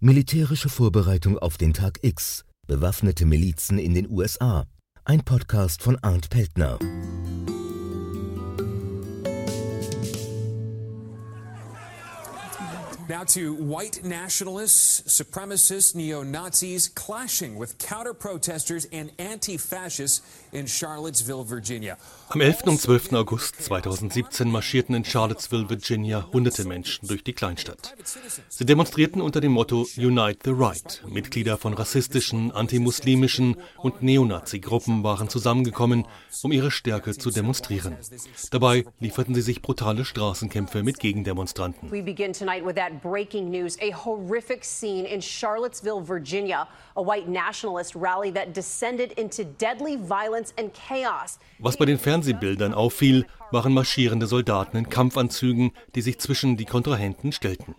Militärische Vorbereitung auf den Tag X. Bewaffnete Milizen in den USA. Ein Podcast von Arndt Peltner. Now to white nationalists, supremacists, neo Nazis clashing with counter protesters and anti fascists in Charlottesville, Virginia. Am 11. und 12. August 2017 marschierten in Charlottesville, Virginia, hunderte Menschen durch die Kleinstadt. Sie demonstrierten unter dem Motto Unite the Right. Mitglieder von rassistischen, antimuslimischen und Neonazi-Gruppen waren zusammengekommen, um ihre Stärke zu demonstrieren. Dabei lieferten sie sich brutale Straßenkämpfe mit Gegendemonstranten. We begin tonight with that breaking news a horrific scene in Charlottesville, Virginia. A white nationalist rally that descended into deadly violence and chaos. Was bei den Fernsehbildern auffiel, waren marschierende Soldaten in Kampfanzügen, die sich zwischen die Kontrahenten stellten.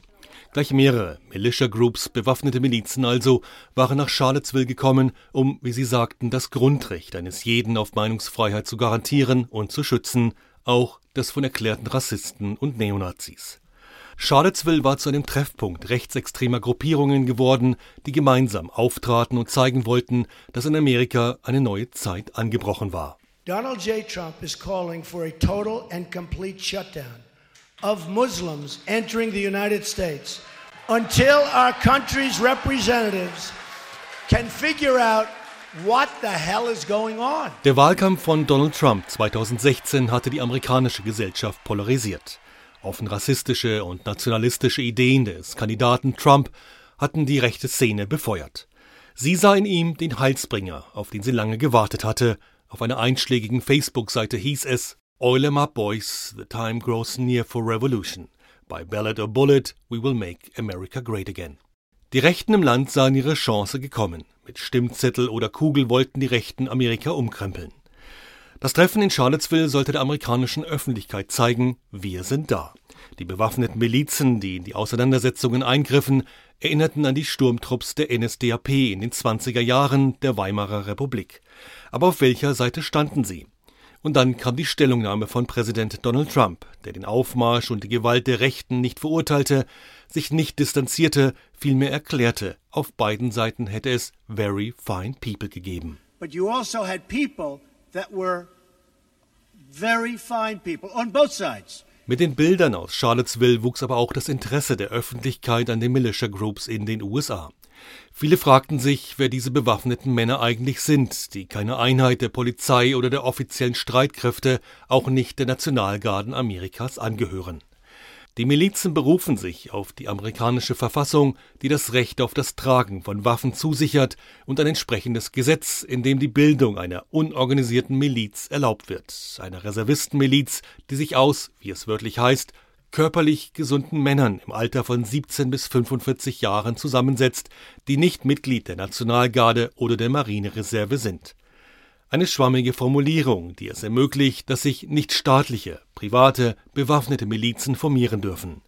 Gleich mehrere Militia Groups, bewaffnete Milizen also, waren nach Charlottesville gekommen, um, wie sie sagten, das Grundrecht eines jeden auf Meinungsfreiheit zu garantieren und zu schützen, auch das von erklärten Rassisten und Neonazis. Charlottesville war zu einem Treffpunkt rechtsextremer Gruppierungen geworden, die gemeinsam auftraten und zeigen wollten, dass in Amerika eine neue Zeit angebrochen war. Donald J. Trump is calling for a total and complete shutdown of Muslims entering the United States until our country's representatives can figure out what the hell is going on. Der Wahlkampf von Donald Trump 2016 hatte die amerikanische Gesellschaft polarisiert. Offen rassistische und nationalistische Ideen des Kandidaten Trump hatten die rechte Szene befeuert. Sie sah in ihm den Heilsbringer, auf den sie lange gewartet hatte. Auf einer einschlägigen Facebook-Seite hieß es Oil em up, boys, the time grows near for revolution. By ballot or bullet, we will make America great again. Die Rechten im Land sahen ihre Chance gekommen. Mit Stimmzettel oder Kugel wollten die Rechten Amerika umkrempeln. Das Treffen in Charlottesville sollte der amerikanischen Öffentlichkeit zeigen, wir sind da. Die bewaffneten Milizen, die in die Auseinandersetzungen eingriffen, erinnerten an die Sturmtrupps der NSDAP in den 20er Jahren der Weimarer Republik. Aber auf welcher Seite standen sie? Und dann kam die Stellungnahme von Präsident Donald Trump, der den Aufmarsch und die Gewalt der Rechten nicht verurteilte, sich nicht distanzierte, vielmehr erklärte, auf beiden Seiten hätte es very fine people gegeben. But you also had people that were very fine people on both sides. Mit den Bildern aus Charlottesville wuchs aber auch das Interesse der Öffentlichkeit an den Militia Groups in den USA. Viele fragten sich, wer diese bewaffneten Männer eigentlich sind, die keine Einheit der Polizei oder der offiziellen Streitkräfte, auch nicht der Nationalgarden Amerikas angehören. Die Milizen berufen sich auf die amerikanische Verfassung, die das Recht auf das Tragen von Waffen zusichert und ein entsprechendes Gesetz, in dem die Bildung einer unorganisierten Miliz erlaubt wird, einer Reservistenmiliz, die sich aus, wie es wörtlich heißt, körperlich gesunden Männern im Alter von 17 bis 45 Jahren zusammensetzt, die nicht Mitglied der Nationalgarde oder der Marinereserve sind. Eine schwammige Formulierung, die es ermöglicht, dass sich nichtstaatliche, private, bewaffnete Milizen formieren dürfen.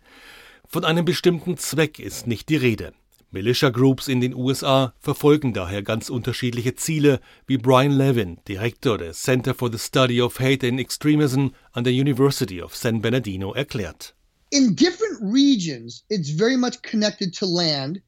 Von einem bestimmten Zweck ist nicht die Rede. Militia Groups in den USA verfolgen daher ganz unterschiedliche Ziele, wie Brian Levin, Direktor des Center for the Study of Hate and Extremism an der University of San Bernardino, erklärt. In different regions, it's very much connected to land.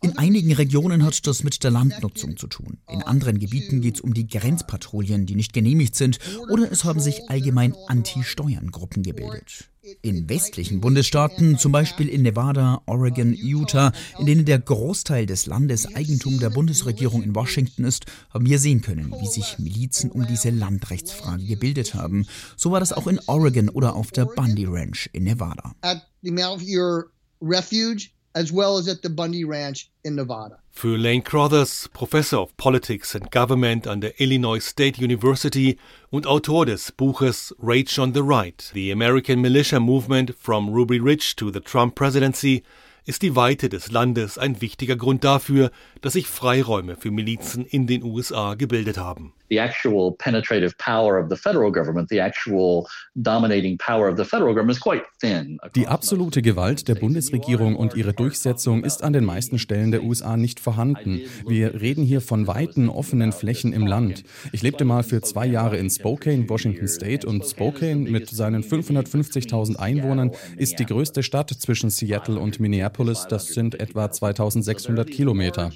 In einigen Regionen hat das mit der Landnutzung zu tun. In anderen Gebieten geht es um die Grenzpatrouillen, die nicht genehmigt sind, oder es haben sich allgemein Anti-Steuern-Gruppen gebildet. In westlichen Bundesstaaten, zum Beispiel in Nevada, Oregon, Utah, in denen der Großteil des Landes Eigentum der Bundesregierung in Washington ist, haben wir sehen können, wie sich Milizen um diese Landrechtsfrage gebildet haben. So war das auch in Oregon oder auf der Bundy Ranch in Nevada. At the Malheur Refuge as well as at the Bundy Ranch in Nevada. Für Lane Crothers, Professor of Politics and Government an der Illinois State University und Autor des Buches Rage on the Right, The American Militia Movement from Ruby Ridge to the Trump Presidency, ist die Weite des Landes ein wichtiger Grund dafür, dass sich Freiräume für Milizen in den USA gebildet haben. The actual penetrative power of the federal government, the actual dominating power of the federal government is quite thin. Die absolute Gewalt der Bundesregierung und ihre Durchsetzung ist an den meisten Stellen der USA nicht vorhanden. Wir reden hier von weiten, offenen Flächen im Land. Ich lebte mal für zwei Jahre in Spokane, Washington State und Spokane mit seinen 550.000 Einwohnern ist die größte Stadt zwischen Seattle und Minneapolis. Das sind etwa 2600 Kilometer.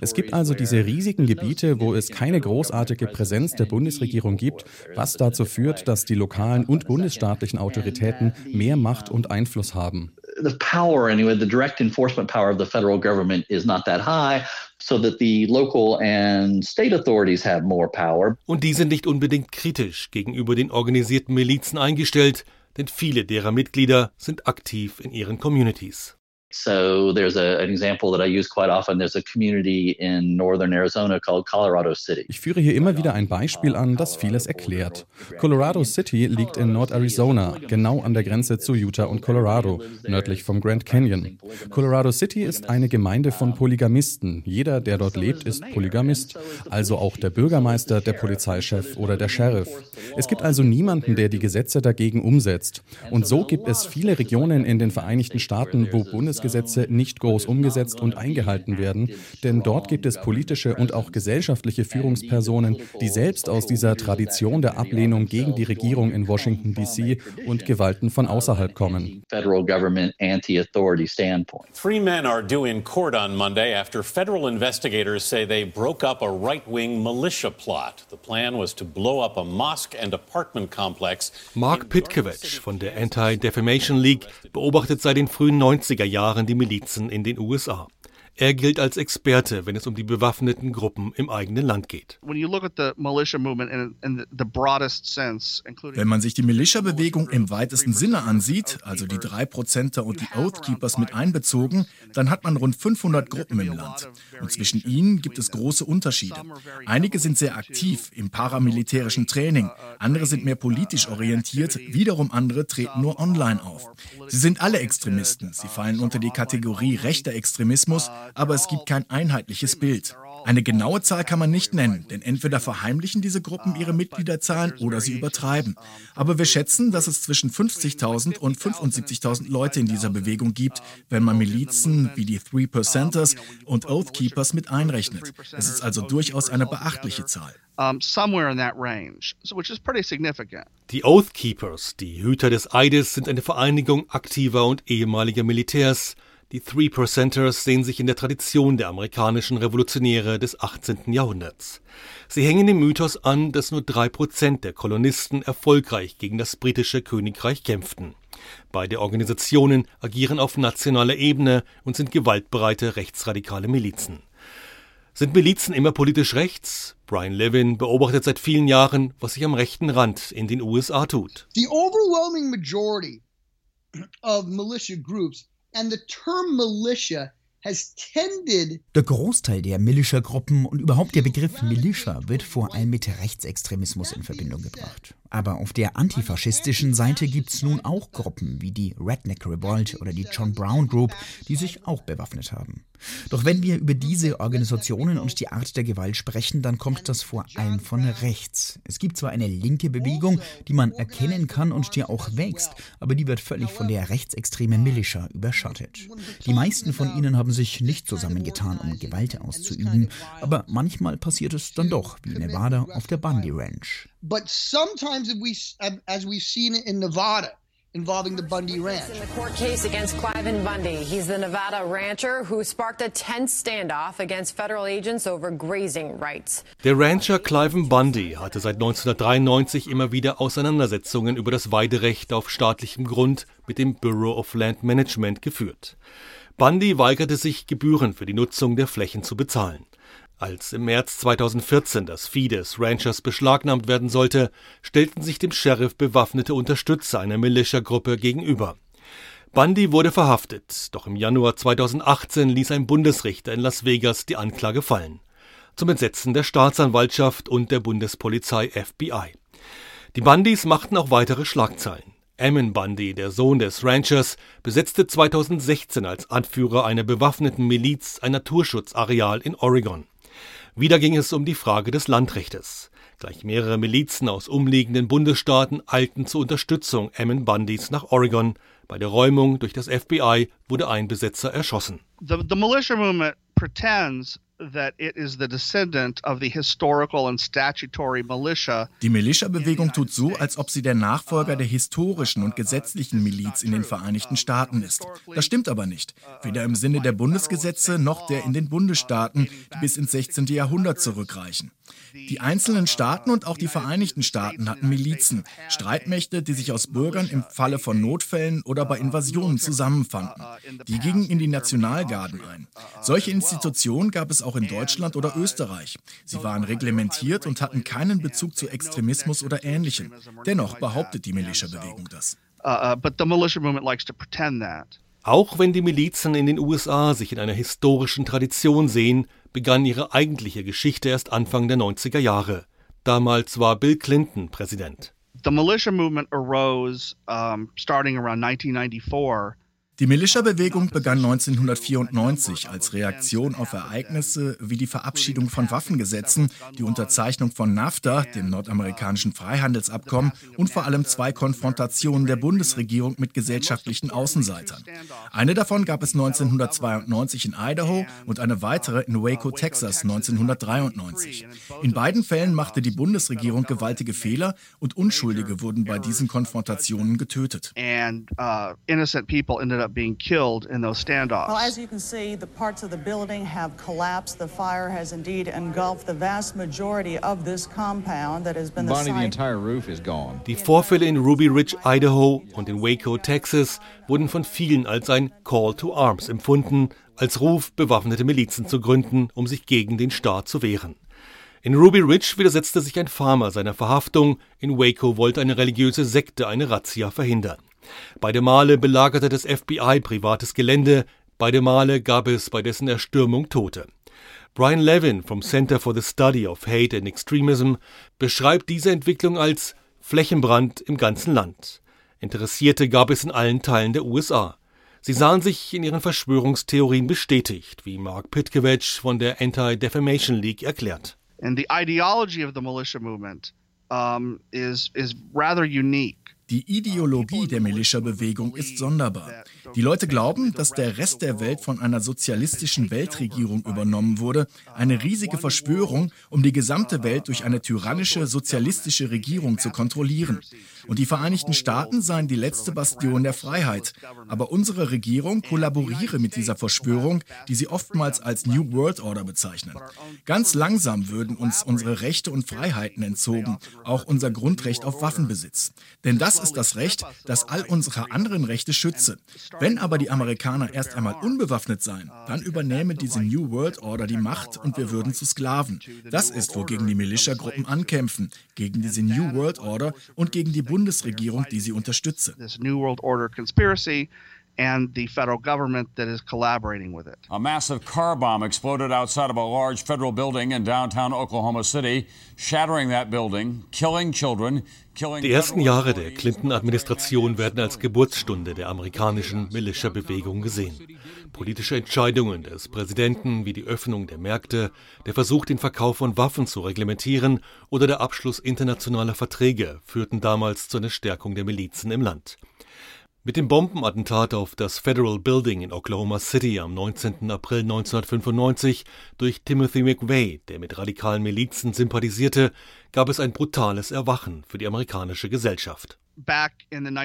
Es gibt also diese riesigen Gebiete, wo es keine großartige Präsenz der Bundesregierung gibt, was dazu führt, dass die lokalen und bundesstaatlichen Autoritäten mehr Macht und Einfluss haben. The power, anyway, the direct enforcement power of the federal government is not that high, so that the local and state authorities have more power. Und die sind nicht unbedingt kritisch gegenüber den organisierten Milizen eingestellt, denn viele derer Mitglieder sind aktiv in ihren Communities. So there's a, an example that I use quite often. There's a community in northern Arizona called Colorado City. Ich führe hier immer wieder ein Beispiel an, das vieles erklärt. Colorado City liegt in Nord-Arizona, genau an der Grenze zu Utah und Colorado, nördlich vom Grand Canyon. Colorado City ist eine Gemeinde von Polygamisten. Jeder, der dort lebt, ist Polygamist, also auch der Bürgermeister, der Polizeichef oder der Sheriff. Es gibt also niemanden, der die Gesetze dagegen umsetzt. Und so gibt es viele Regionen in den Vereinigten Staaten, wo Bundes Gesetze nicht groß umgesetzt und eingehalten werden, denn dort gibt es politische und auch gesellschaftliche Führungspersonen, die selbst aus dieser Tradition der Ablehnung gegen die Regierung in Washington DC und Gewalten von außerhalb kommen. Three men are due in court on Monday after federal investigators say they broke up a right-wing militia plot. The plan was to blow up a mosque and apartment complex. Mark Pitkevich von der Anti-Defamation League beobachtet seit den frühen 90er Jahren waren die Milizen in den USA. Er gilt als Experte, wenn es um die bewaffneten Gruppen im eigenen Land geht. Wenn man sich die Militia-Bewegung im weitesten Sinne ansieht, also die drei Prozenter und die Oath Keepers mit einbezogen, dann hat man rund 500 Gruppen im Land. Und zwischen ihnen gibt es große Unterschiede. Einige sind sehr aktiv im paramilitärischen Training, andere sind mehr politisch orientiert, wiederum andere treten nur online auf. Sie sind alle Extremisten. Sie fallen unter die Kategorie rechter Extremismus aber es gibt kein einheitliches Bild. Eine genaue Zahl kann man nicht nennen, denn entweder verheimlichen diese Gruppen ihre Mitgliederzahlen oder sie übertreiben. Aber wir schätzen, dass es zwischen 50.000 und 75.000 Leute in dieser Bewegung gibt, wenn man Milizen wie die Three Percenters und Oath Keepers mit einrechnet. Es ist also durchaus eine beachtliche Zahl. Die Oath Keepers, die Hüter des Eides, sind eine Vereinigung aktiver und ehemaliger Militärs, die Three Percenters sehen sich in der Tradition der amerikanischen Revolutionäre des 18. Jahrhunderts. Sie hängen dem Mythos an, dass nur drei Prozent der Kolonisten erfolgreich gegen das britische Königreich kämpften. Beide Organisationen agieren auf nationaler Ebene und sind gewaltbereite rechtsradikale Milizen. Sind Milizen immer politisch rechts? Brian Levin beobachtet seit vielen Jahren, was sich am rechten Rand in den USA tut. The overwhelming majority of militia groups der Großteil der Militia-Gruppen und überhaupt der Begriff Militia wird vor allem mit Rechtsextremismus in Verbindung gebracht. Aber auf der antifaschistischen Seite gibt es nun auch Gruppen wie die Redneck Revolt oder die John Brown Group, die sich auch bewaffnet haben. Doch wenn wir über diese Organisationen und die Art der Gewalt sprechen, dann kommt das vor allem von rechts. Es gibt zwar eine linke Bewegung, die man erkennen kann und die auch wächst, aber die wird völlig von der rechtsextremen Militia überschattet. Die meisten von ihnen haben sich nicht zusammengetan, um Gewalt auszuüben, aber manchmal passiert es dann doch, wie Nevada auf der Bundy Ranch. But sometimes we, as we've seen in Nevada, involving the Bundy Ranch. In the court case against Cliven Bundy, he's the Nevada rancher who sparked a tense standoff against federal agents over grazing rights. Der Rancher Cliven Bundy hatte seit 1993 immer wieder Auseinandersetzungen über das Weiderecht auf staatlichem Grund mit dem Bureau of Land Management geführt. Bundy weigerte sich, Gebühren für die Nutzung der Flächen zu bezahlen. Als im März 2014 das Vieh des Ranchers beschlagnahmt werden sollte, stellten sich dem Sheriff bewaffnete Unterstützer einer Militiagruppe gegenüber. Bundy wurde verhaftet, doch im Januar 2018 ließ ein Bundesrichter in Las Vegas die Anklage fallen. Zum Entsetzen der Staatsanwaltschaft und der Bundespolizei FBI. Die Bundys machten auch weitere Schlagzeilen. Ammon Bundy, der Sohn des Ranchers, besetzte 2016 als Anführer einer bewaffneten Miliz ein Naturschutzareal in Oregon. Wieder ging es um die Frage des Landrechtes. Gleich mehrere Milizen aus umliegenden Bundesstaaten eilten zur Unterstützung Ammon Bundys nach Oregon. Bei der Räumung durch das FBI wurde ein Besetzer erschossen. The, the militia movement pretends die Militia-Bewegung tut so, als ob sie der Nachfolger der historischen und gesetzlichen Miliz in den Vereinigten Staaten ist. Das stimmt aber nicht. Weder im Sinne der Bundesgesetze noch der in den Bundesstaaten, die bis ins 16. Jahrhundert zurückreichen. Die einzelnen Staaten und auch die Vereinigten Staaten hatten Milizen, Streitmächte, die sich aus Bürgern im Falle von Notfällen oder bei Invasionen zusammenfanden. Die gingen in die Nationalgarden ein. Solche Institutionen gab es auch in Deutschland oder Österreich. Sie waren reglementiert und hatten keinen Bezug zu Extremismus oder Ähnlichem. Dennoch behauptet die Militia-Bewegung das. Uh, but the militia movement likes to pretend that. Auch wenn die Milizen in den USA sich in einer historischen Tradition sehen, begann ihre eigentliche Geschichte erst Anfang der 90er Jahre. Damals war Bill Clinton Präsident. The militia movement arose um, starting around 1994 die Militia-Bewegung begann 1994 als Reaktion auf Ereignisse wie die Verabschiedung von Waffengesetzen, die Unterzeichnung von NAFTA, dem nordamerikanischen Freihandelsabkommen, und vor allem zwei Konfrontationen der Bundesregierung mit gesellschaftlichen Außenseitern. Eine davon gab es 1992 in Idaho und eine weitere in Waco, Texas 1993. In beiden Fällen machte die Bundesregierung gewaltige Fehler und Unschuldige wurden bei diesen Konfrontationen getötet. And, uh, up being killed in those standoffs. Well, as you can see, the parts of the building have collapsed. The fire has indeed engulfed the vast majority of this compound that has been the Bonnie, site. the entire roof is gone. Die Vorfälle in Ruby Ridge, Idaho und in Waco, Texas wurden von vielen als ein Call to Arms empfunden, als Ruf, bewaffnete Milizen zu gründen, um sich gegen den Staat zu wehren. In Ruby Ridge widersetzte sich ein Farmer seiner Verhaftung, in Waco wollte eine religiöse Sekte eine Razzia verhindern. Beide Male belagerte das FBI privates Gelände, beide Male gab es bei dessen Erstürmung Tote. Brian Levin vom Center for the Study of Hate and Extremism beschreibt diese Entwicklung als Flächenbrand im ganzen Land. Interessierte gab es in allen Teilen der USA. Sie sahen sich in ihren Verschwörungstheorien bestätigt, wie Mark Pitkevich von der Anti-Defamation League erklärt. And the ideology of the militia movement um, is, is rather unique. Die Ideologie der Militia-Bewegung ist sonderbar. Die Leute glauben, dass der Rest der Welt von einer sozialistischen Weltregierung übernommen wurde, eine riesige Verschwörung, um die gesamte Welt durch eine tyrannische sozialistische Regierung zu kontrollieren. Und die Vereinigten Staaten seien die letzte Bastion der Freiheit. Aber unsere Regierung kollaboriere mit dieser Verschwörung, die sie oftmals als New World Order bezeichnen. Ganz langsam würden uns unsere Rechte und Freiheiten entzogen, auch unser Grundrecht auf Waffenbesitz. Denn das ist das Recht, das all unsere anderen Rechte schütze. Wenn aber die Amerikaner erst einmal unbewaffnet seien, dann übernähme diese New World Order die Macht und wir würden zu Sklaven. Das ist, wogegen die Militia-Gruppen ankämpfen, gegen diese New World Order und gegen die Bundesregierung, die sie unterstütze. And the federal government that is collaborating with it. A massive car bomb exploded outside of a large federal building in downtown Oklahoma City, shattering that building, killing children, die ersten Jahre der Clinton-Administration werden als Geburtsstunde der amerikanischen Militia-Bewegung gesehen. Politische Entscheidungen des Präsidenten wie die Öffnung der Märkte, der Versuch, den Verkauf von Waffen zu reglementieren oder der Abschluss internationaler Verträge führten damals zu einer Stärkung der Milizen im Land. Mit dem Bombenattentat auf das Federal Building in Oklahoma City am 19. April 1995 durch Timothy McVeigh, der mit radikalen Milizen sympathisierte, gab es ein brutales Erwachen für die amerikanische Gesellschaft. Ende der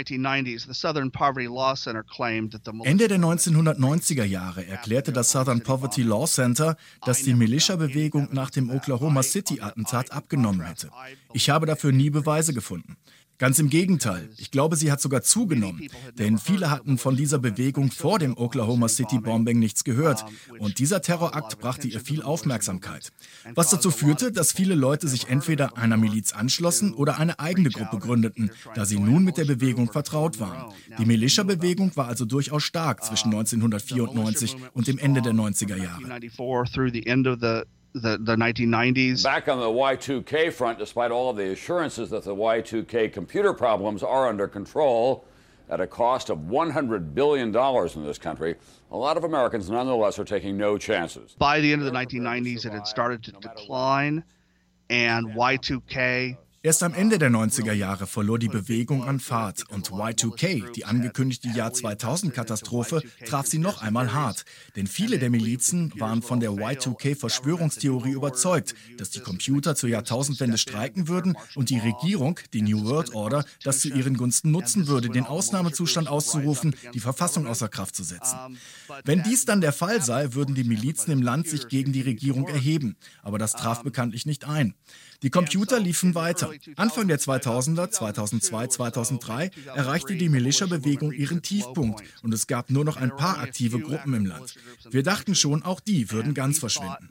1990er Jahre erklärte das Southern Poverty Law Center, dass die Militia-Bewegung nach dem Oklahoma City-Attentat abgenommen hätte. Ich habe dafür nie Beweise gefunden. Ganz im Gegenteil. Ich glaube, sie hat sogar zugenommen. Denn viele hatten von dieser Bewegung vor dem Oklahoma City Bombing nichts gehört. Und dieser Terrorakt brachte ihr viel Aufmerksamkeit. Was dazu führte, dass viele Leute sich entweder einer Miliz anschlossen oder eine eigene Gruppe gründeten, da sie nun mit der Bewegung vertraut waren. Die Militia-Bewegung war also durchaus stark zwischen 1994 und dem Ende der 90er Jahre. The, the 1990s. Back on the Y2K front, despite all of the assurances that the Y2K computer problems are under control at a cost of $100 billion in this country, a lot of Americans nonetheless are taking no chances. By the end of the 1990s, it had started to decline. and Y2K Erst am Ende der 90er Jahre verlor die Bewegung an Fahrt und Y2K, die angekündigte Jahr 2000-Katastrophe, traf sie noch einmal hart. Denn viele der Milizen waren von der Y2K-Verschwörungstheorie überzeugt, dass die Computer zur Jahrtausendwende streiken würden und die Regierung, die New World Order, das zu ihren Gunsten nutzen würde, den Ausnahmezustand auszurufen, die Verfassung außer Kraft zu setzen. Wenn dies dann der Fall sei, würden die Milizen im Land sich gegen die Regierung erheben. Aber das traf bekanntlich nicht ein. Die Computer liefen weiter. Anfang der 2000er, 2002, 2003 erreichte die Militia-Bewegung ihren Tiefpunkt und es gab nur noch ein paar aktive Gruppen im Land. Wir dachten schon, auch die würden ganz verschwinden.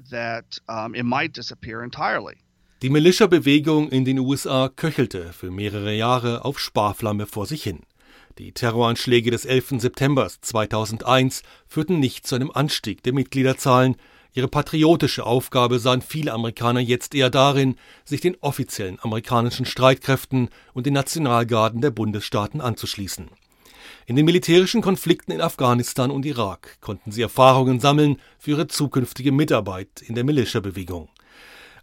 Die Militia-Bewegung in den USA köchelte für mehrere Jahre auf Sparflamme vor sich hin. Die Terroranschläge des 11. September 2001 führten nicht zu einem Anstieg der Mitgliederzahlen, Ihre patriotische Aufgabe sahen viele Amerikaner jetzt eher darin, sich den offiziellen amerikanischen Streitkräften und den Nationalgarden der Bundesstaaten anzuschließen. In den militärischen Konflikten in Afghanistan und Irak konnten sie Erfahrungen sammeln für ihre zukünftige Mitarbeit in der Militiabewegung.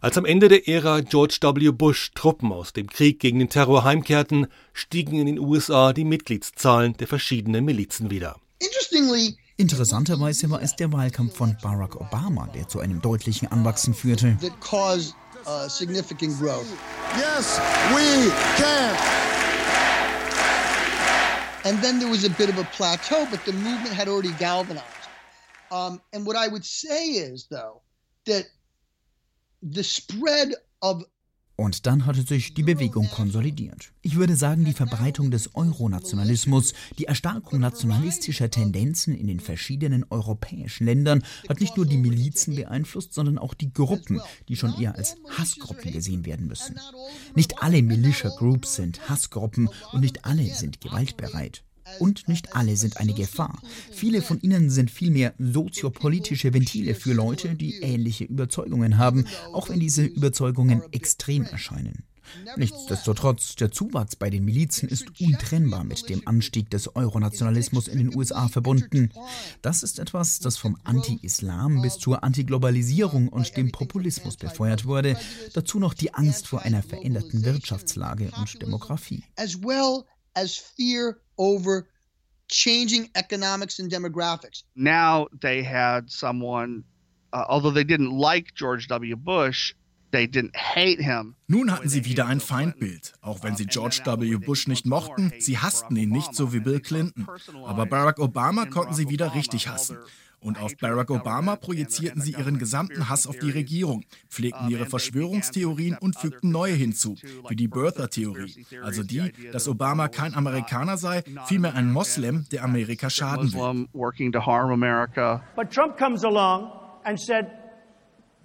Als am Ende der Ära George W. Bush Truppen aus dem Krieg gegen den Terror heimkehrten, stiegen in den USA die Mitgliedszahlen der verschiedenen Milizen wieder. Interestingly, Interessanterweise war es der Wahlkampf von Barack Obama, der zu einem deutlichen Anwachsen führte. Uh, yes, we can. And then there was a bit of a plateau, but the movement had already galvanized. Um, and what I would say is, though, that the spread of und dann hatte sich die Bewegung konsolidiert. Ich würde sagen, die Verbreitung des Euronationalismus, die Erstarkung nationalistischer Tendenzen in den verschiedenen europäischen Ländern hat nicht nur die Milizen beeinflusst, sondern auch die Gruppen, die schon eher als Hassgruppen gesehen werden müssen. Nicht alle Militia Groups sind Hassgruppen und nicht alle sind gewaltbereit. Und nicht alle sind eine Gefahr. Viele von ihnen sind vielmehr soziopolitische Ventile für Leute, die ähnliche Überzeugungen haben, auch wenn diese Überzeugungen extrem erscheinen. Nichtsdestotrotz, der Zuwachs bei den Milizen ist untrennbar mit dem Anstieg des Euronationalismus in den USA verbunden. Das ist etwas, das vom Anti-Islam bis zur Antiglobalisierung und dem Populismus befeuert wurde. Dazu noch die Angst vor einer veränderten Wirtschaftslage und Demografie. As fear over changing economics and demographics. Now they had someone, uh, although they didn't like George W. Bush, they didn't hate him. Nun hatten sie wieder ein Feindbild. Auch wenn sie George W. Bush nicht mochten, sie hassten ihn nicht so wie Bill Clinton. Aber Barack Obama konnten sie wieder richtig hassen. Und auf Barack Obama projizierten sie ihren gesamten Hass auf die Regierung, pflegten ihre Verschwörungstheorien und fügten neue hinzu, wie die Birther-Theorie, also die, dass Obama kein Amerikaner sei, vielmehr ein Moslem, der Amerika schaden will. But Trump comes along and said,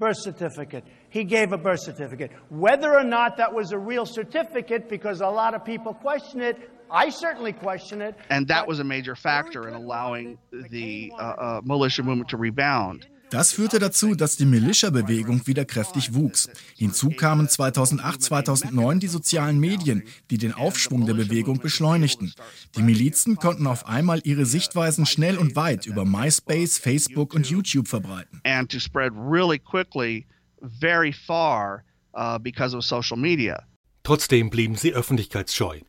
birth certificate. He gave a birth certificate. Whether or not that was a real certificate, because a lot of people question it, I certainly question it. And that was a major factor in allowing the uh, uh, militia movement to rebound. Das führte dazu, dass die Militia-Bewegung wieder kräftig wuchs. Hinzu kamen 2008, 2009 die sozialen Medien, die den Aufschwung der Bewegung beschleunigten. Die Milizen konnten auf einmal ihre Sichtweisen schnell und weit über MySpace, Facebook und YouTube verbreiten. And to spread really quickly, very far, uh, because of social media. Trotzdem blieben sie öffentlichkeitsscheu.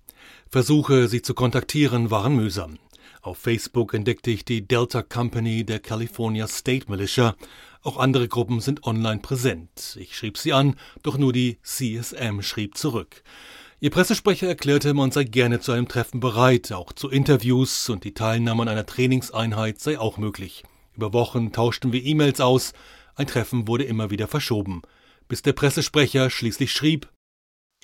Versuche, sie zu kontaktieren, waren mühsam. Auf Facebook entdeckte ich die Delta Company der California State Militia. Auch andere Gruppen sind online präsent. Ich schrieb sie an, doch nur die CSM schrieb zurück. Ihr Pressesprecher erklärte, man sei gerne zu einem Treffen bereit, auch zu Interviews und die Teilnahme an einer Trainingseinheit sei auch möglich. Über Wochen tauschten wir E-Mails aus, ein Treffen wurde immer wieder verschoben, bis der Pressesprecher schließlich schrieb,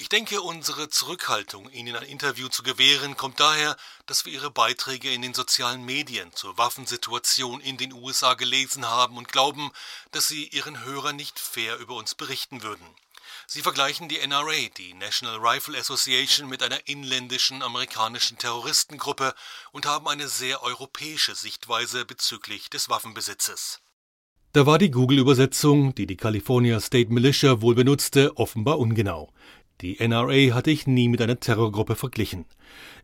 ich denke, unsere Zurückhaltung, Ihnen ein Interview zu gewähren, kommt daher, dass wir Ihre Beiträge in den sozialen Medien zur Waffensituation in den USA gelesen haben und glauben, dass Sie Ihren Hörern nicht fair über uns berichten würden. Sie vergleichen die NRA, die National Rifle Association, mit einer inländischen amerikanischen Terroristengruppe und haben eine sehr europäische Sichtweise bezüglich des Waffenbesitzes. Da war die Google-Übersetzung, die die California State Militia wohl benutzte, offenbar ungenau. Die NRA hatte ich nie mit einer Terrorgruppe verglichen.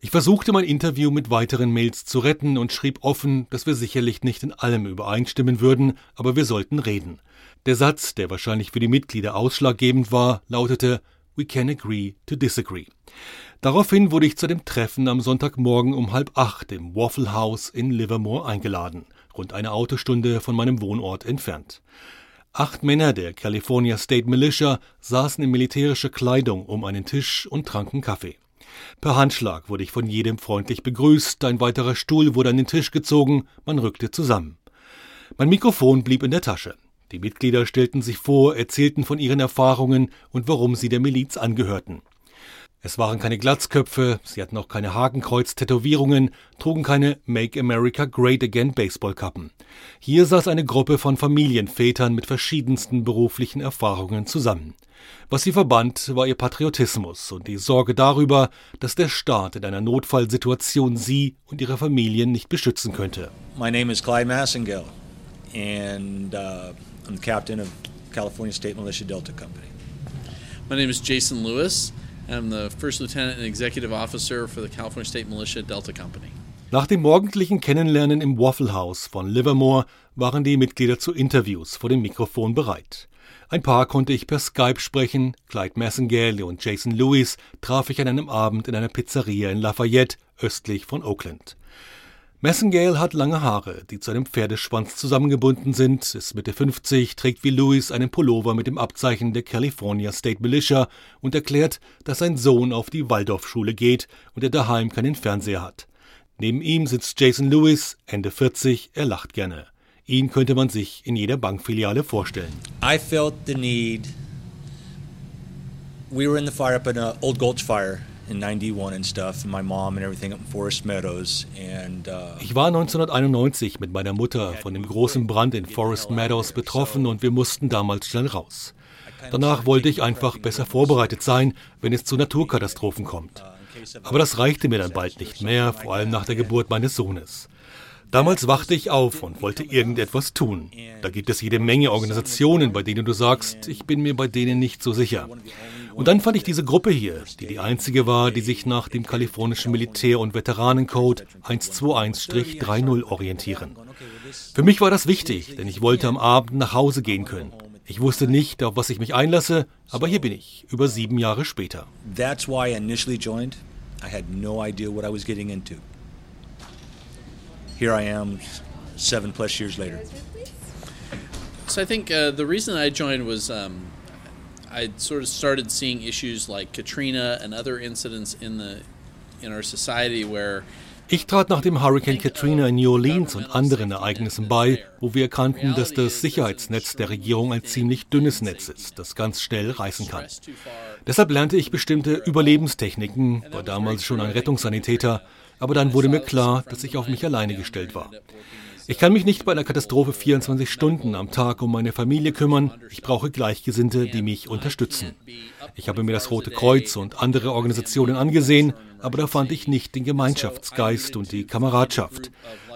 Ich versuchte mein Interview mit weiteren Mails zu retten und schrieb offen, dass wir sicherlich nicht in allem übereinstimmen würden, aber wir sollten reden. Der Satz, der wahrscheinlich für die Mitglieder ausschlaggebend war, lautete We can agree to disagree. Daraufhin wurde ich zu dem Treffen am Sonntagmorgen um halb acht im Waffle House in Livermore eingeladen, rund eine Autostunde von meinem Wohnort entfernt. Acht Männer der California State Militia saßen in militärischer Kleidung um einen Tisch und tranken Kaffee. Per Handschlag wurde ich von jedem freundlich begrüßt, ein weiterer Stuhl wurde an den Tisch gezogen, man rückte zusammen. Mein Mikrofon blieb in der Tasche. Die Mitglieder stellten sich vor, erzählten von ihren Erfahrungen und warum sie der Miliz angehörten. Es waren keine Glatzköpfe, sie hatten auch keine Hakenkreuz-Tätowierungen, trugen keine Make America Great Again Baseballkappen. Hier saß eine Gruppe von Familienvätern mit verschiedensten beruflichen Erfahrungen zusammen. Was sie verband, war ihr Patriotismus und die Sorge darüber, dass der Staat in einer Notfallsituation sie und ihre Familien nicht beschützen könnte. My name is Clyde Massengale and uh, I'm the captain of California State Militia Delta Company. My name is Jason Lewis. I'm the First Lieutenant and Executive Officer for the California State Militia Delta Company. Nach dem morgendlichen Kennenlernen im Waffle House von Livermore waren die Mitglieder zu Interviews vor dem Mikrofon bereit. Ein paar konnte ich per Skype sprechen, Clyde Massengale und Jason Lewis traf ich an einem Abend in einer Pizzeria in Lafayette, östlich von Oakland. Massengale hat lange Haare, die zu einem Pferdeschwanz zusammengebunden sind, ist Mitte 50, trägt wie Louis einen Pullover mit dem Abzeichen der California State Militia und erklärt, dass sein Sohn auf die Waldorfschule geht und er daheim keinen Fernseher hat. Neben ihm sitzt Jason Lewis, Ende 40, er lacht gerne. Ihn könnte man sich in jeder Bankfiliale vorstellen. I felt the need. We were in the fire up in a Old Gulch fire in 91 and stuff, and my mom and everything up in Forest Meadows. And, ich war 1991 mit meiner Mutter von dem großen Brand in Forest Meadows betroffen und wir mussten damals schnell raus. Danach wollte ich einfach besser vorbereitet sein, wenn es zu Naturkatastrophen kommt. Aber das reichte mir dann bald nicht mehr, vor allem nach der Geburt meines Sohnes. Damals wachte ich auf und wollte irgendetwas tun. Da gibt es jede Menge Organisationen, bei denen du sagst, ich bin mir bei denen nicht so sicher. Und dann fand ich diese Gruppe hier, die die einzige war, die sich nach dem kalifornischen Militär- und Veteranencode 121-30 orientieren. Für mich war das wichtig, denn ich wollte am Abend nach Hause gehen können. Ich wusste nicht, auf was ich mich einlasse, aber hier bin ich, über sieben Jahre später. That's why I initially joined. I had no idea what I was getting into. Here I am, seven plus years later. So I think uh, the reason I joined was um, I sort of started seeing issues like Katrina and other incidents in the in our society where ich trat nach dem Hurricane Katrina in New Orleans und anderen Ereignissen bei, wo wir erkannten, dass das Sicherheitsnetz der Regierung ein ziemlich dünnes Netz ist, das ganz schnell reißen kann. Deshalb lernte ich bestimmte Überlebenstechniken, war damals schon ein Rettungssanitäter, aber dann wurde mir klar, dass ich auf mich alleine gestellt war. Ich kann mich nicht bei einer Katastrophe 24 Stunden am Tag um meine Familie kümmern. Ich brauche Gleichgesinnte, die mich unterstützen. Ich habe mir das Rote Kreuz und andere Organisationen angesehen, aber da fand ich nicht den Gemeinschaftsgeist und die Kameradschaft.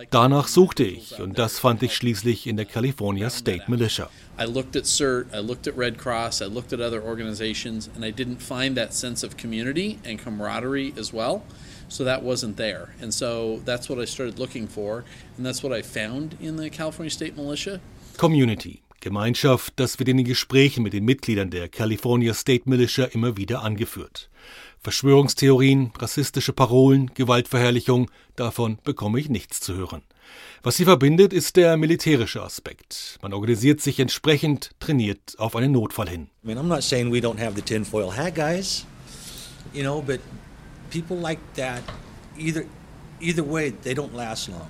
Danach suchte ich und das fand ich schließlich in der California State Militia. I looked at CERT, I looked at Red Cross, I looked at other organizations and I didn't find that sense of community and camaraderie as well. So that wasn't there. And so that's what I started looking for. And that's what I found in the California State Militia. Community. Gemeinschaft, das wird in den Gesprächen mit den Mitgliedern der California State Militia immer wieder angeführt. Verschwörungstheorien, rassistische Parolen, Gewaltverherrlichung, davon bekomme ich nichts zu hören. Was sie verbindet, ist der militärische Aspekt. Man organisiert sich entsprechend, trainiert auf einen Notfall hin. I mean, I'm not saying we don't have the tinfoil hat guys, you know, but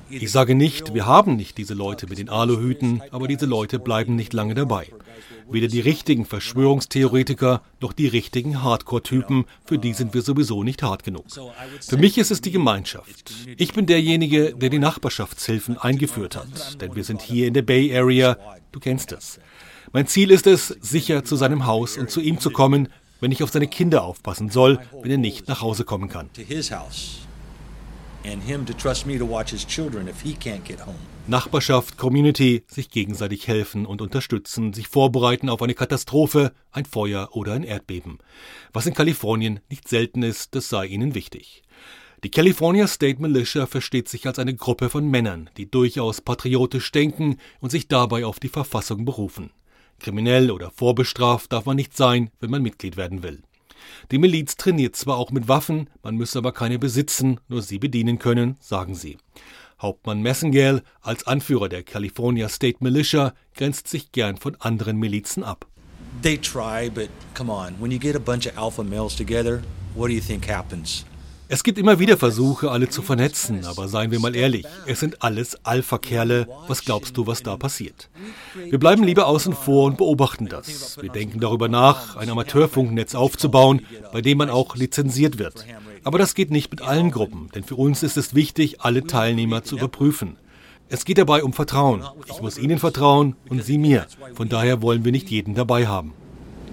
ich sage nicht, wir haben nicht diese Leute mit den Aluhüten, aber diese Leute bleiben nicht lange dabei. Weder die richtigen Verschwörungstheoretiker noch die richtigen Hardcore-Typen, für die sind wir sowieso nicht hart genug. Für mich ist es die Gemeinschaft. Ich bin derjenige, der die Nachbarschaftshilfen eingeführt hat, denn wir sind hier in der Bay Area, du kennst das. Mein Ziel ist es, sicher zu seinem Haus und zu ihm zu kommen, wenn ich auf seine Kinder aufpassen soll, wenn er nicht nach Hause kommen kann. Nachbarschaft, Community, sich gegenseitig helfen und unterstützen, sich vorbereiten auf eine Katastrophe, ein Feuer oder ein Erdbeben. Was in Kalifornien nicht selten ist, das sei ihnen wichtig. Die California State Militia versteht sich als eine Gruppe von Männern, die durchaus patriotisch denken und sich dabei auf die Verfassung berufen. Kriminell oder vorbestraft darf man nicht sein, wenn man Mitglied werden will. Die Miliz trainiert zwar auch mit Waffen, man müsse aber keine besitzen, nur sie bedienen können, sagen sie. Hauptmann Messengale als Anführer der California State Militia grenzt sich gern von anderen Milizen ab. They try, but come on, when you get a bunch of alpha males together, what do you think happens? Es gibt immer wieder Versuche, alle zu vernetzen, aber seien wir mal ehrlich, es sind alles Alpha-Kerle. Was glaubst du, was da passiert? Wir bleiben lieber außen vor und beobachten das. Wir denken darüber nach, ein Amateurfunknetz aufzubauen, bei dem man auch lizenziert wird. Aber das geht nicht mit allen Gruppen, denn für uns ist es wichtig, alle Teilnehmer zu überprüfen. Es geht dabei um Vertrauen. Ich muss Ihnen vertrauen und Sie mir. Von daher wollen wir nicht jeden dabei haben.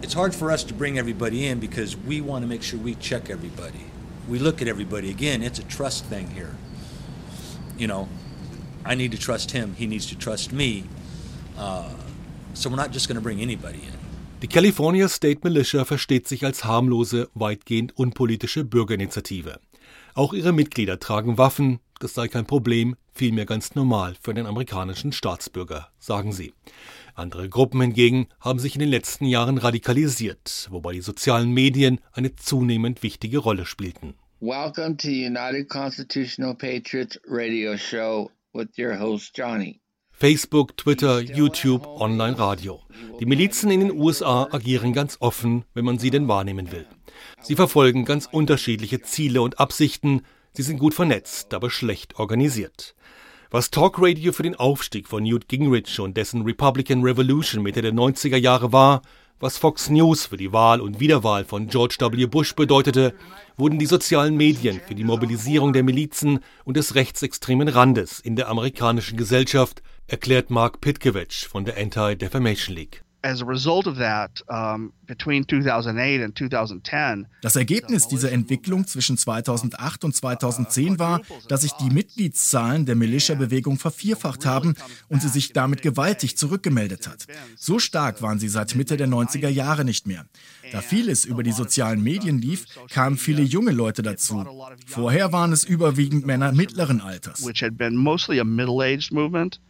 It's hard for us to bring everybody in because we want to make sure we check everybody we look at everybody again. It's a trust thing here. You know, I need to trust him. He needs to trust me. Uh, so we're not just going to bring anybody in. Die California State Militia versteht sich als harmlose, weitgehend unpolitische Bürgerinitiative. Auch ihre Mitglieder tragen Waffen, das sei kein Problem, vielmehr ganz normal für den amerikanischen Staatsbürger, sagen sie. Andere Gruppen hingegen haben sich in den letzten Jahren radikalisiert, wobei die sozialen Medien eine zunehmend wichtige Rolle spielten. Welcome to United Constitutional Patriots Radio Show with your host Johnny. Facebook, Twitter, YouTube, Online-Radio. Die Milizen in den USA agieren ganz offen, wenn man sie denn wahrnehmen will. Sie verfolgen ganz unterschiedliche Ziele und Absichten, sie sind gut vernetzt, aber schlecht organisiert. Was Talkradio für den Aufstieg von Newt Gingrich und dessen Republican Revolution Mitte der 90er Jahre war, was Fox News für die Wahl und Wiederwahl von George W. Bush bedeutete, wurden die sozialen Medien für die Mobilisierung der Milizen und des rechtsextremen Randes in der amerikanischen Gesellschaft, erklärt Mark Pitkevich von der Anti-Defamation League as a result of that, um, between 2008 and 2010, das Ergebnis dieser Entwicklung zwischen 2008 und 2010 war, dass sich die Mitgliedszahlen der Militia-Bewegung vervierfacht haben und sie sich damit gewaltig zurückgemeldet hat. So stark waren sie seit Mitte der 90er Jahre nicht mehr. Da vieles über die sozialen Medien lief, kamen viele junge Leute dazu. Vorher waren es überwiegend Männer mittleren Alters. Which had been mostly a middle-aged movement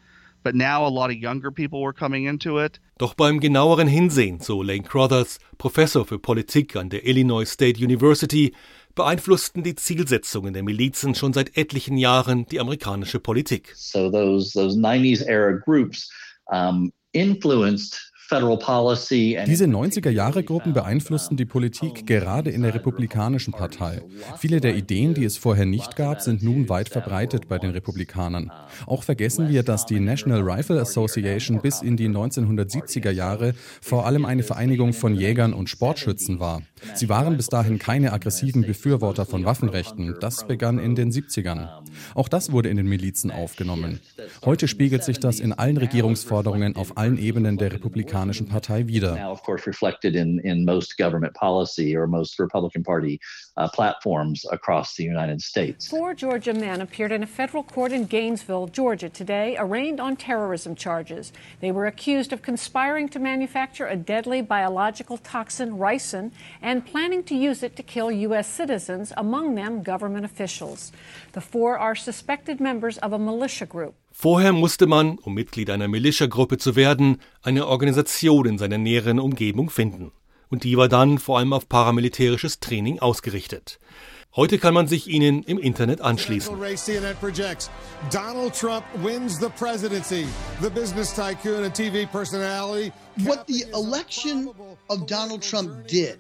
but now a lot of younger people were coming into it. Doch beim genaueren Hinsehen, so Lane Crothers, Professor für Politik an der Illinois State University, beeinflussten die Zielsetzungen der Milizen schon seit etlichen Jahren die amerikanische Politik. So those those 90s era groups um, influenced diese 90er-Jahre-Gruppen beeinflussten die Politik gerade in der Republikanischen Partei. Viele der Ideen, die es vorher nicht gab, sind nun weit verbreitet bei den Republikanern. Auch vergessen wir, dass die National Rifle Association bis in die 1970er Jahre vor allem eine Vereinigung von Jägern und Sportschützen war. Sie waren bis dahin keine aggressiven Befürworter von Waffenrechten. Das begann in den 70ern. Auch das wurde in den Milizen aufgenommen. Heute spiegelt sich das in allen Regierungsforderungen auf allen Ebenen der Republikaner Republikanischen Partei wider. Now, of course, reflected in, in most government policy or most Republican Party uh, platforms across the United States. Four Georgia men appeared in a federal court in Gainesville, Georgia, today, arraigned on terrorism charges. They were accused of conspiring to manufacture a deadly biological toxin, ricin, and planning to use it to kill U.S. citizens, among them government officials. The four are suspected members of a militia group. Vorher musste man, um Mitglied einer Militiagruppe zu werden, eine Organisation in seiner näheren Umgebung finden. Und die war dann vor allem auf paramilitärisches Training ausgerichtet. Heute kann man sich ihnen im Internet anschließen. Donald Trump wins the presidency. The business tycoon and TV personality. What the election of Donald Trump did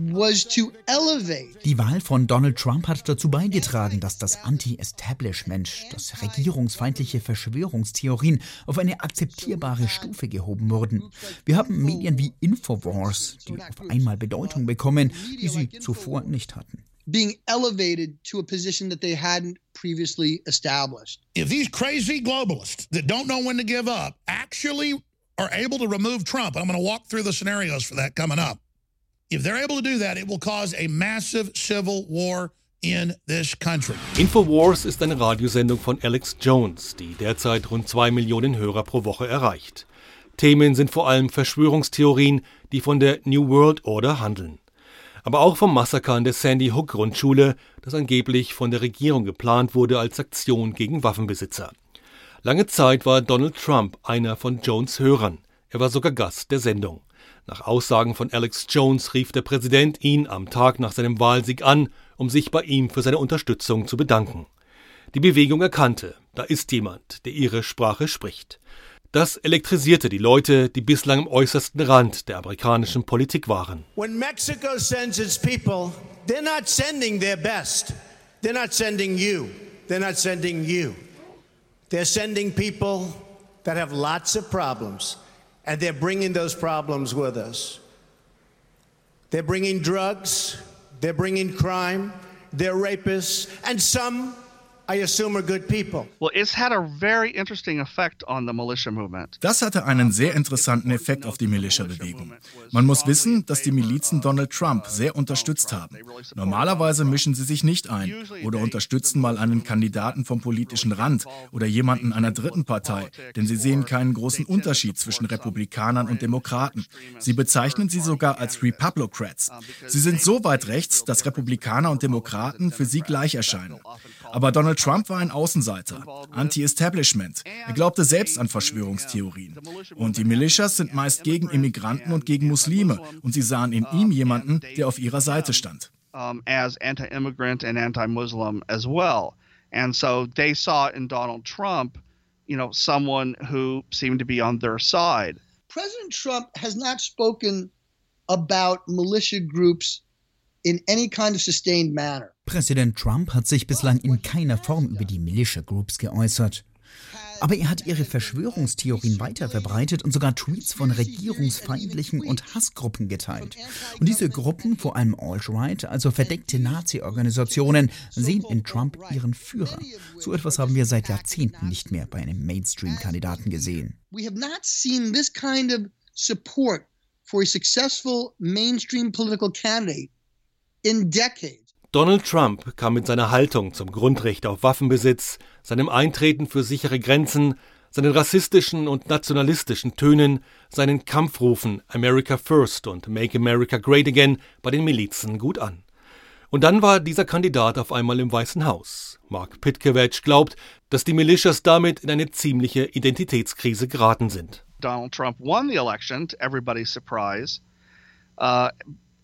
die Wahl von Donald Trump hat dazu beigetragen, dass das Anti-Establishment, das regierungsfeindliche Verschwörungstheorien auf eine akzeptierbare Stufe gehoben wurden. Wir haben Medien wie Infowars, die auf einmal Bedeutung bekommen, die sie zuvor nicht hatten. Being elevated to a position that they hadn't previously established. If these crazy globalists that don't know when to give up actually are able to remove Trump, I'm going to walk through the scenarios for that coming up. If they're able to do that, it will cause a massive civil war in this country. Infowars ist eine Radiosendung von Alex Jones, die derzeit rund zwei Millionen Hörer pro Woche erreicht. Themen sind vor allem Verschwörungstheorien, die von der New World Order handeln. Aber auch vom Massaker an der Sandy Hook Grundschule, das angeblich von der Regierung geplant wurde als Aktion gegen Waffenbesitzer. Lange Zeit war Donald Trump einer von Jones Hörern. Er war sogar Gast der Sendung. Nach Aussagen von Alex Jones rief der Präsident ihn am Tag nach seinem Wahlsieg an, um sich bei ihm für seine Unterstützung zu bedanken. Die Bewegung erkannte, da ist jemand, der ihre Sprache spricht. Das elektrisierte die Leute, die bislang am äußersten Rand der amerikanischen Politik waren. When Mexico sends its people, they're not sending their best. They're not sending you. They're not sending you. They're sending people that have lots of problems. And they're bringing those problems with us. They're bringing drugs, they're bringing crime, they're rapists, and some I assume are good people. Well, it's had a very interesting effect on the militia movement. Das hatte einen sehr interessanten Effekt auf die Militia-Bewegung. Man muss wissen, dass die Milizen Donald Trump sehr unterstützt haben. Normalerweise mischen sie sich nicht ein oder unterstützen mal einen Kandidaten vom politischen Rand oder jemanden einer dritten Partei, denn sie sehen keinen großen Unterschied zwischen Republikanern und Demokraten. Sie bezeichnen sie sogar als Republicrats. Sie sind so weit rechts, dass Republikaner und Demokraten für sie gleich erscheinen. Aber Donald Trump war ein Außenseiter, Anti-Establishment. Er glaubte selbst an Verschwörungstheorien. Und die Militias sind meist gegen Immigranten und gegen Muslime. Und sie sahen in ihm jemanden, der auf ihrer Seite stand. as anti-immigrant and anti-Muslim as well. And so they saw in Donald Trump, you know, someone who seemed to be on their side. President Trump has not spoken about militia groups in any kind of sustained manner. Präsident Trump hat sich bislang in keiner Form über die Militia Groups geäußert. Aber er hat ihre Verschwörungstheorien weiterverbreitet und sogar Tweets von regierungsfeindlichen und Hassgruppen geteilt. Und diese Gruppen, vor allem Alt-Right, also verdeckte Nazi-Organisationen, sehen in Trump ihren Führer. So etwas haben wir seit Jahrzehnten nicht mehr bei einem Mainstream-Kandidaten gesehen. We have not seen this kind of support for a successful mainstream political candidate in decades. Donald Trump kam mit seiner Haltung zum Grundrecht auf Waffenbesitz, seinem Eintreten für sichere Grenzen, seinen rassistischen und nationalistischen Tönen, seinen Kampfrufen America First und Make America Great Again bei den Milizen gut an. Und dann war dieser Kandidat auf einmal im Weißen Haus. Mark Pitkevich glaubt, dass die Militias damit in eine ziemliche Identitätskrise geraten sind. Donald Trump won the election, to everybody's surprise. Uh,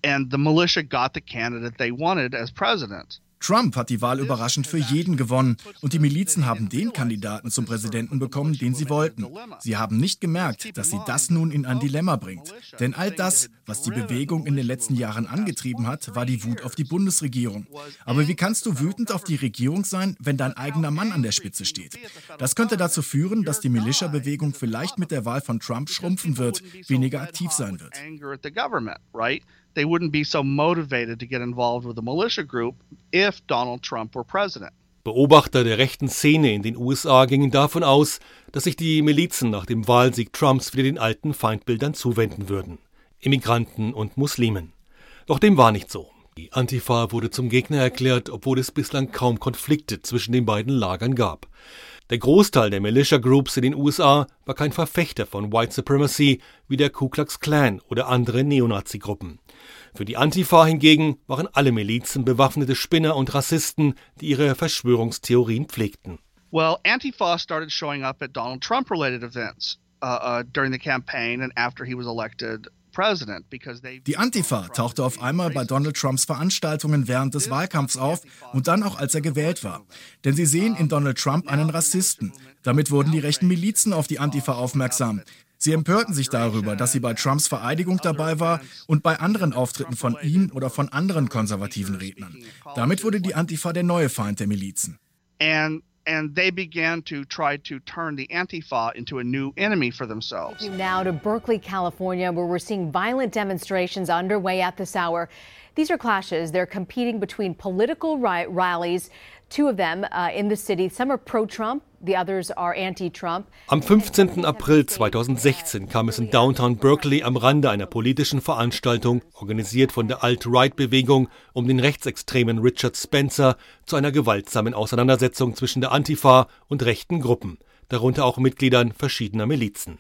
and the militia got the candidate they wanted as president. Trump hat die Wahl überraschend für jeden gewonnen und die Milizen haben den Kandidaten zum Präsidenten bekommen, den sie wollten. Sie haben nicht gemerkt, dass sie das nun in ein Dilemma bringt. Denn all das, was die Bewegung in den letzten Jahren angetrieben hat, war die Wut auf die Bundesregierung. Aber wie kannst du wütend auf die Regierung sein, wenn dein eigener Mann an der Spitze steht? Das könnte dazu führen, dass die Militia-Bewegung vielleicht mit der Wahl von Trump schrumpfen wird, weniger aktiv sein wird they wouldn't be so motivated to get involved with a militia group if Donald Trump were president. Beobachter der rechten Szene in den USA gingen davon aus, dass sich die Milizen nach dem Wahlsieg Trumps wieder den alten Feindbildern zuwenden würden. Immigranten und Muslimen. Doch dem war nicht so. Die Antifa wurde zum Gegner erklärt, obwohl es bislang kaum Konflikte zwischen den beiden Lagern gab. Der Großteil der Militia Groups in den USA war kein Verfechter von White Supremacy wie der Ku Klux Klan oder andere Neonazi-Gruppen. Für die Antifa hingegen waren alle Milizen bewaffnete Spinner und Rassisten, die ihre Verschwörungstheorien pflegten. Well, Antifa started showing up at Donald Trump related events uh, uh, during the campaign and after he was elected die Antifa tauchte auf einmal bei Donald Trumps Veranstaltungen während des Wahlkampfs auf und dann auch als er gewählt war. Denn sie sehen in Donald Trump einen Rassisten. Damit wurden die rechten Milizen auf die Antifa aufmerksam. Sie empörten sich darüber, dass sie bei Trumps Vereidigung dabei war und bei anderen Auftritten von ihm oder von anderen konservativen Rednern. Damit wurde die Antifa der neue Feind der Milizen. And and they began to try to turn the Antifa into a new enemy for themselves. Now to Berkeley, California, where we're seeing violent demonstrations underway at this hour. These are clashes. They're competing between political rallies two of them uh, in the city. Some are pro-Trump. Am 15. April 2016 kam es in Downtown Berkeley am Rande einer politischen Veranstaltung, organisiert von der Alt-Right-Bewegung um den rechtsextremen Richard Spencer, zu einer gewaltsamen Auseinandersetzung zwischen der Antifa und rechten Gruppen, darunter auch Mitgliedern verschiedener Milizen.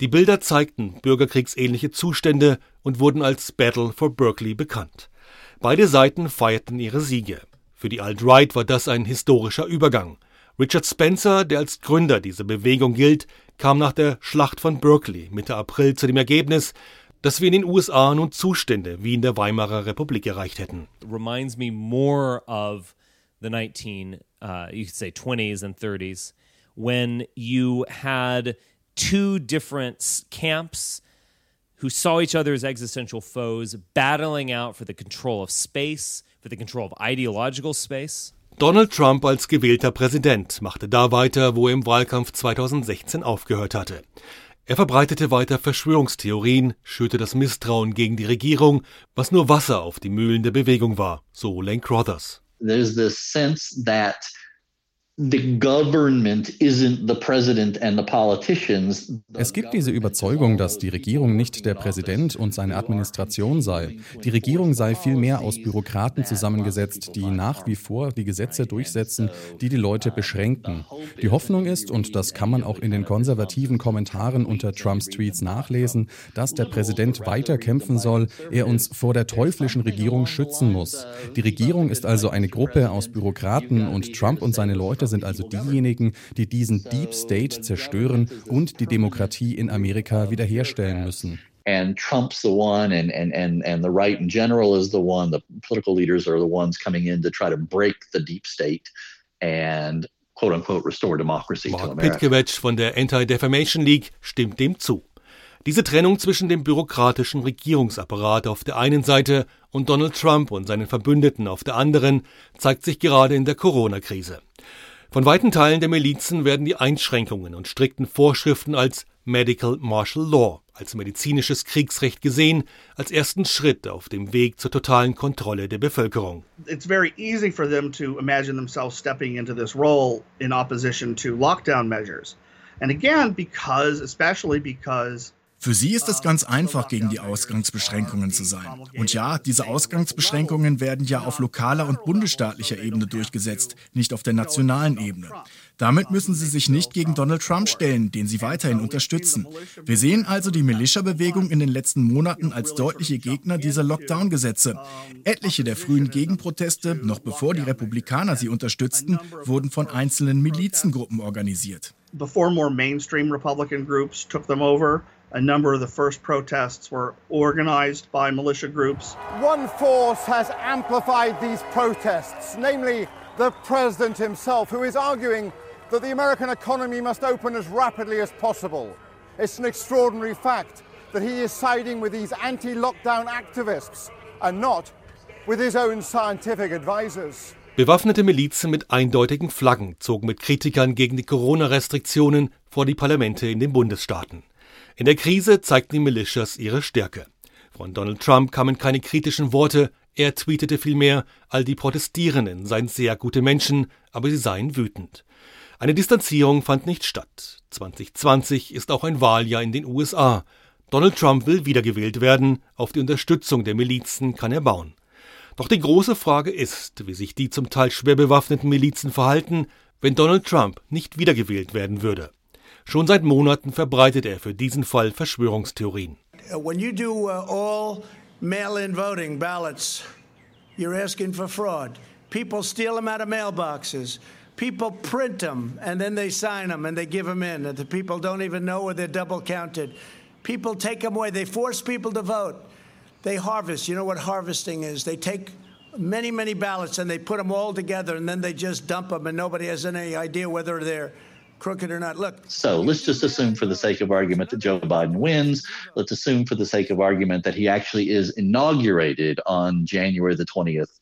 Die Bilder zeigten bürgerkriegsähnliche Zustände und wurden als Battle for Berkeley bekannt. Beide Seiten feierten ihre Siege. Für die Alt-Right war das ein historischer Übergang. Richard Spencer, der als Gründer dieser Bewegung gilt, kam nach der Schlacht von Berkeley Mitte April zu dem Ergebnis, dass wir in den USA nun Zustände wie in der Weimarer Republik erreicht hätten. Reminds me more of the 19 uh, you could say 20s and 30s when you had two different camps who saw each other as existential foes battling out for the control of space, for the control of ideological space. Donald Trump als gewählter Präsident machte da weiter, wo er im Wahlkampf 2016 aufgehört hatte. Er verbreitete weiter Verschwörungstheorien, schürte das Misstrauen gegen die Regierung, was nur Wasser auf die Mühlen der Bewegung war, so Lane Crothers. There's this sense that Es gibt diese Überzeugung, dass die Regierung nicht der Präsident und seine Administration sei. Die Regierung sei vielmehr aus Bürokraten zusammengesetzt, die nach wie vor die Gesetze durchsetzen, die die Leute beschränken. Die Hoffnung ist, und das kann man auch in den konservativen Kommentaren unter Trumps Tweets nachlesen, dass der Präsident weiter kämpfen soll, er uns vor der teuflischen Regierung schützen muss. Die Regierung ist also eine Gruppe aus Bürokraten und Trump und seine Leute Leute sind also diejenigen, die diesen Deep State zerstören und die Demokratie in Amerika wiederherstellen müssen. and Trump's the one, and, and, and, and the right in general is the one, the political leaders are the ones coming in to try to break the deep state and quote unquote restore democracy Mark to America. Pitkevich von der Anti-Defamation League stimmt dem zu. Diese Trennung zwischen dem bürokratischen Regierungsapparat auf der einen Seite und Donald Trump und seinen Verbündeten auf der anderen zeigt sich gerade in der Corona-Krise. Von weiten Teilen der Milizen werden die Einschränkungen und strikten Vorschriften als Medical Martial Law, als medizinisches Kriegsrecht gesehen, als ersten Schritt auf dem Weg zur totalen Kontrolle der Bevölkerung. It's very easy for them to imagine themselves stepping into this role in opposition to lockdown measures. And again, because, especially because Für sie ist es ganz einfach, gegen die Ausgangsbeschränkungen zu sein. Und ja, diese Ausgangsbeschränkungen werden ja auf lokaler und bundesstaatlicher Ebene durchgesetzt, nicht auf der nationalen Ebene. Damit müssen sie sich nicht gegen Donald Trump stellen, den sie weiterhin unterstützen. Wir sehen also die Militia-Bewegung in den letzten Monaten als deutliche Gegner dieser Lockdown-Gesetze. Etliche der frühen Gegenproteste, noch bevor die Republikaner sie unterstützten, wurden von einzelnen Milizengruppen organisiert. Before more mainstream Republican groups took them over, a number of the first protests were organized by militia groups. One force has amplified these protests, namely the president himself, who is arguing that the American economy must open as rapidly as possible. It's an extraordinary fact that he is siding with these anti lockdown activists and not with his own scientific advisors. Bewaffnete Milizen mit eindeutigen Flaggen zogen mit Kritikern gegen die Corona-Restriktionen vor die Parlamente in den Bundesstaaten. In der Krise zeigten die Militias ihre Stärke. Von Donald Trump kamen keine kritischen Worte, er tweetete vielmehr, all die Protestierenden seien sehr gute Menschen, aber sie seien wütend. Eine Distanzierung fand nicht statt. 2020 ist auch ein Wahljahr in den USA. Donald Trump will wiedergewählt werden, auf die Unterstützung der Milizen kann er bauen. Doch die große Frage ist, wie sich die zum Teil schwer bewaffneten Milizen verhalten, wenn Donald Trump nicht wiedergewählt werden würde. Schon seit Monaten verbreitet er für diesen Fall Verschwörungstheorien. When you do uh, all mail-in voting ballots, you're asking for fraud. People steal them out of mailboxes. People print them and then they sign them and they give them in. And the people don't even know where they're double counted. People take them away. They force people to vote. They harvest. You know what harvesting is? They take many, many ballots and they put them all together and then they just dump them and nobody has any idea whether they're crooked or not. Look. So let's just assume, for the sake of argument, that Joe Biden wins. Let's assume, for the sake of argument, that he actually is inaugurated on January the 20th,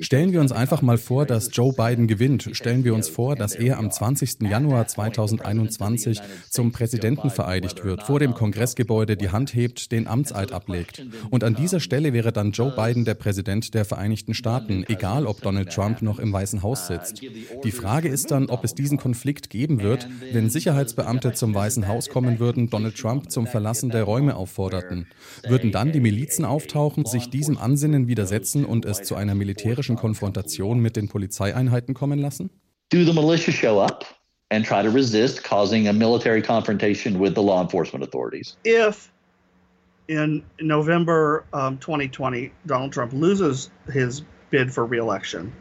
Stellen wir uns einfach mal vor, dass Joe Biden gewinnt. Stellen wir uns vor, dass er am 20. Januar 2021 zum Präsidenten vereidigt wird, vor dem Kongressgebäude die Hand hebt, den Amtseid ablegt. Und an dieser Stelle wäre dann Joe Biden der Präsident der Vereinigten Staaten, egal ob Donald Trump noch im Weißen Haus sitzt. Die Frage ist dann, ob es diesen Konflikt geben wird, wenn Sicherheitsbeamte zum Weißen Haus kommen würden, Donald Trump zum Verlassen der Räume aufforderten. Würden dann die Milizen auftauchen, sich diesem Ansinnen widersetzen und es zu einer militärischen Konfrontation mit den Polizeieinheiten kommen lassen? Do the militia show up and try to resist causing a military confrontation with the law enforcement authorities? If in November um, 2020 Donald Trump loses his bid for reelection,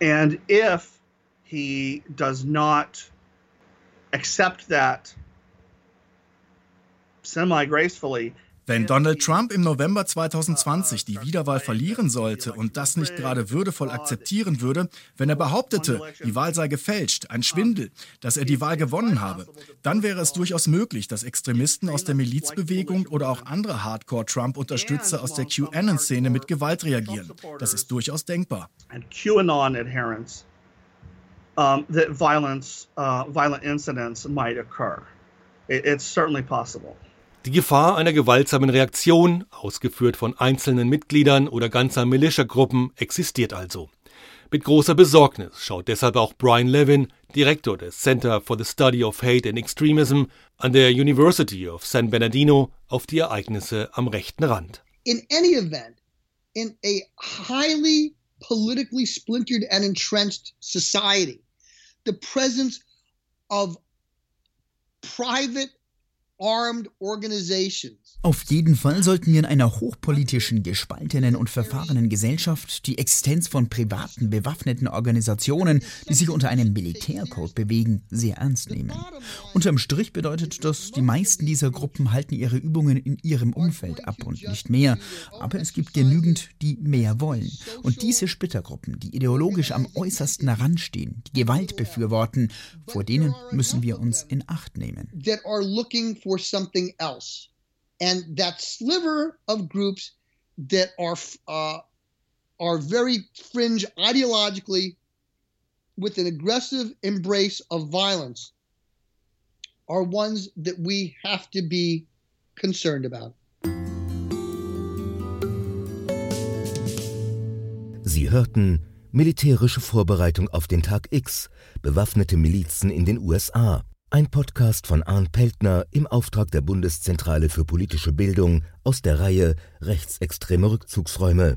and if he does not accept that semi gracefully, Wenn Donald Trump im November 2020 die Wiederwahl verlieren sollte und das nicht gerade würdevoll akzeptieren würde, wenn er behauptete, die Wahl sei gefälscht, ein Schwindel, dass er die Wahl gewonnen habe, dann wäre es durchaus möglich, dass Extremisten aus der Milizbewegung oder auch andere Hardcore-Trump-Unterstützer aus der QAnon-Szene mit Gewalt reagieren. Das ist durchaus denkbar. Um, that violence, uh, violent incidents might occur. It, it's certainly possible. Die Gefahr einer gewaltsamen Reaktion, ausgeführt von einzelnen Mitgliedern oder ganzer Militiagruppen, existiert also. Mit großer Besorgnis schaut deshalb auch Brian Levin, Direktor des Center for the Study of Hate and Extremism an der University of San Bernardino, auf die Ereignisse am rechten Rand. In any event, in a highly politically splintered and entrenched society, the presence of private Auf jeden Fall sollten wir in einer hochpolitischen, gespaltenen und verfahrenen Gesellschaft die Existenz von privaten, bewaffneten Organisationen, die sich unter einem Militärcode bewegen, sehr ernst nehmen. Unterm Strich bedeutet das, die meisten dieser Gruppen halten ihre Übungen in ihrem Umfeld ab und nicht mehr. Aber es gibt genügend, die mehr wollen. Und diese Splittergruppen, die ideologisch am äußersten heranstehen, die Gewalt befürworten, vor denen müssen wir uns in Acht nehmen. that are looking for something else. And that sliver of groups that are uh, are very fringe ideologically with an aggressive embrace of violence are ones that we have to be concerned about. Sie hörten Militärische Vorbereitung auf den Tag X, bewaffnete Milizen in den USA. Ein Podcast von Arndt Peltner im Auftrag der Bundeszentrale für politische Bildung aus der Reihe Rechtsextreme Rückzugsräume.